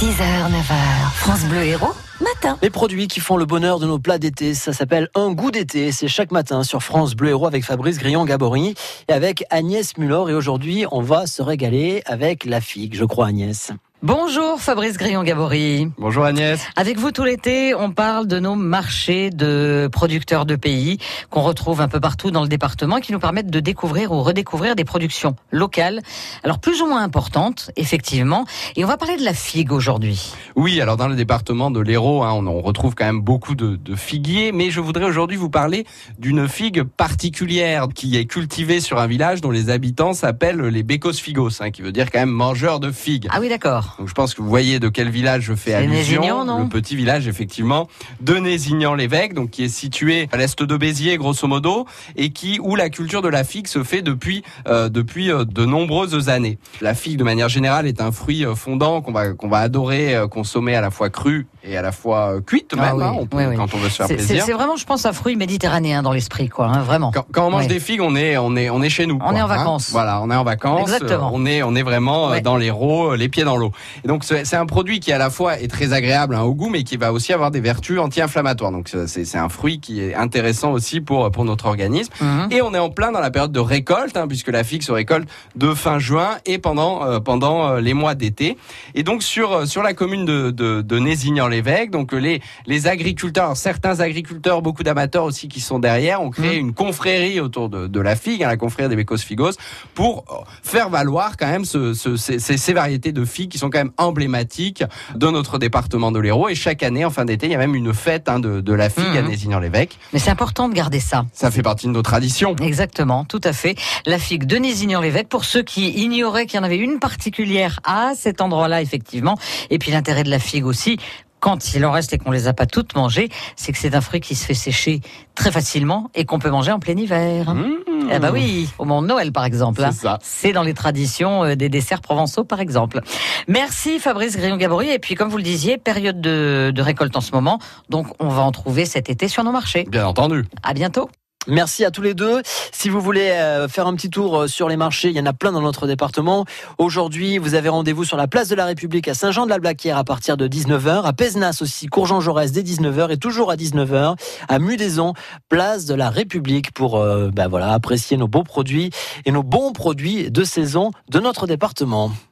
6h, 9h, France Bleu Héros, matin. Les produits qui font le bonheur de nos plats d'été, ça s'appelle Un goût d'été. C'est chaque matin sur France Bleu Héros avec Fabrice Grillon-Gabory et avec Agnès Muller. Et aujourd'hui, on va se régaler avec la figue, je crois, Agnès. Bonjour Fabrice Grillon-Gabory. Bonjour Agnès. Avec vous tout l'été, on parle de nos marchés de producteurs de pays qu'on retrouve un peu partout dans le département qui nous permettent de découvrir ou redécouvrir des productions locales, alors plus ou moins importantes, effectivement. Et on va parler de la figue aujourd'hui. Oui, alors dans le département de l'Hérault, hein, on, on, retrouve quand même beaucoup de, de figuiers, mais je voudrais aujourd'hui vous parler d'une figue particulière qui est cultivée sur un village dont les habitants s'appellent les Bécos Figos, hein, qui veut dire quand même mangeurs de figues. Ah oui, d'accord. Donc je pense que vous voyez de quel village je fais allusion. Non le petit village effectivement de Nézignan-l'Évêque, donc qui est situé à l'est de Béziers grosso modo, et qui où la culture de la figue se fait depuis euh, depuis euh, de nombreuses années. La figue de manière générale est un fruit euh, fondant qu'on va qu'on va adorer euh, consommer à la fois cru et à la fois cuite ah même oui. hein, on peut, oui, oui. quand on veut se faire plaisir. C'est vraiment je pense un fruit méditerranéen dans l'esprit quoi, hein, vraiment. Quand, quand, on mange des figues, on est on est on est chez nous. On quoi, est en hein. vacances. Voilà, on est en vacances. Exactement. on est on est vraiment Ouais. dans les roues, les pieds dans l'eau. Et donc c'est un produit qui à la fois est très agréable hein, au goût, mais qui va aussi avoir des vertus anti-inflammatoires. Donc c'est c'est un fruit qui est intéressant aussi pour pour notre organisme. Mhm. Et on est en plein dans la période de récolte, hein, puisque la figue se récolte de fin juin et pendant euh, pendant euh, les mois d'été. Et donc sur euh, sur la commune de de, de Nézignan-l'Évêque, donc euh, les les agriculteurs, certains agriculteurs, beaucoup d'amateurs aussi qui sont derrière, ont créé une confrérie autour de, de la figue, hein, la confrérie des Bécos Figos, pour euh, faire valoir quand même ce, ce- ces, ces- ces variétés de figues qui sont quand même emblématiques de notre département de l'Hérault. Et chaque année, en fin d'été, il y a même une fête hein, de, de la figue à Mhm. Nézignan-l'Évêque. Mais c'est important de garder ça. Ça fait partie de nos traditions. Exactement, tout à fait. La figue de Nézignan-l'Évêque, pour ceux qui ignoraient qu'il y en avait une particulière à cet endroit-là, effectivement. Et puis l'intérêt de la figue aussi, quand il en reste et qu'on les a pas toutes mangées, c'est que c'est un fruit qui se fait sécher très facilement et qu'on peut manger en plein hiver. Mmh. Eh ben oui, au moment de Noël par exemple. C'est hein. ça. C'est dans les traditions euh, des desserts provençaux par exemple. Merci Fabrice Grillon-Gabory. Et puis comme vous le disiez, période de, de récolte en ce moment, donc on va en trouver cet été sur nos marchés. Bien entendu. À bientôt. Merci à tous les deux. Si vous voulez euh, faire un petit tour euh, sur les marchés, il y en a plein dans notre département. Aujourd'hui, vous avez rendez-vous sur la place de la République à Saint-Jean-de-la-Blaquière à partir de 19h, à Pézenas aussi, Courgeon-Jaurès dès 19h et toujours à 19h à Mudaison, place de la République pour euh, ben voilà, apprécier nos beaux produits et nos bons produits de saison de notre département.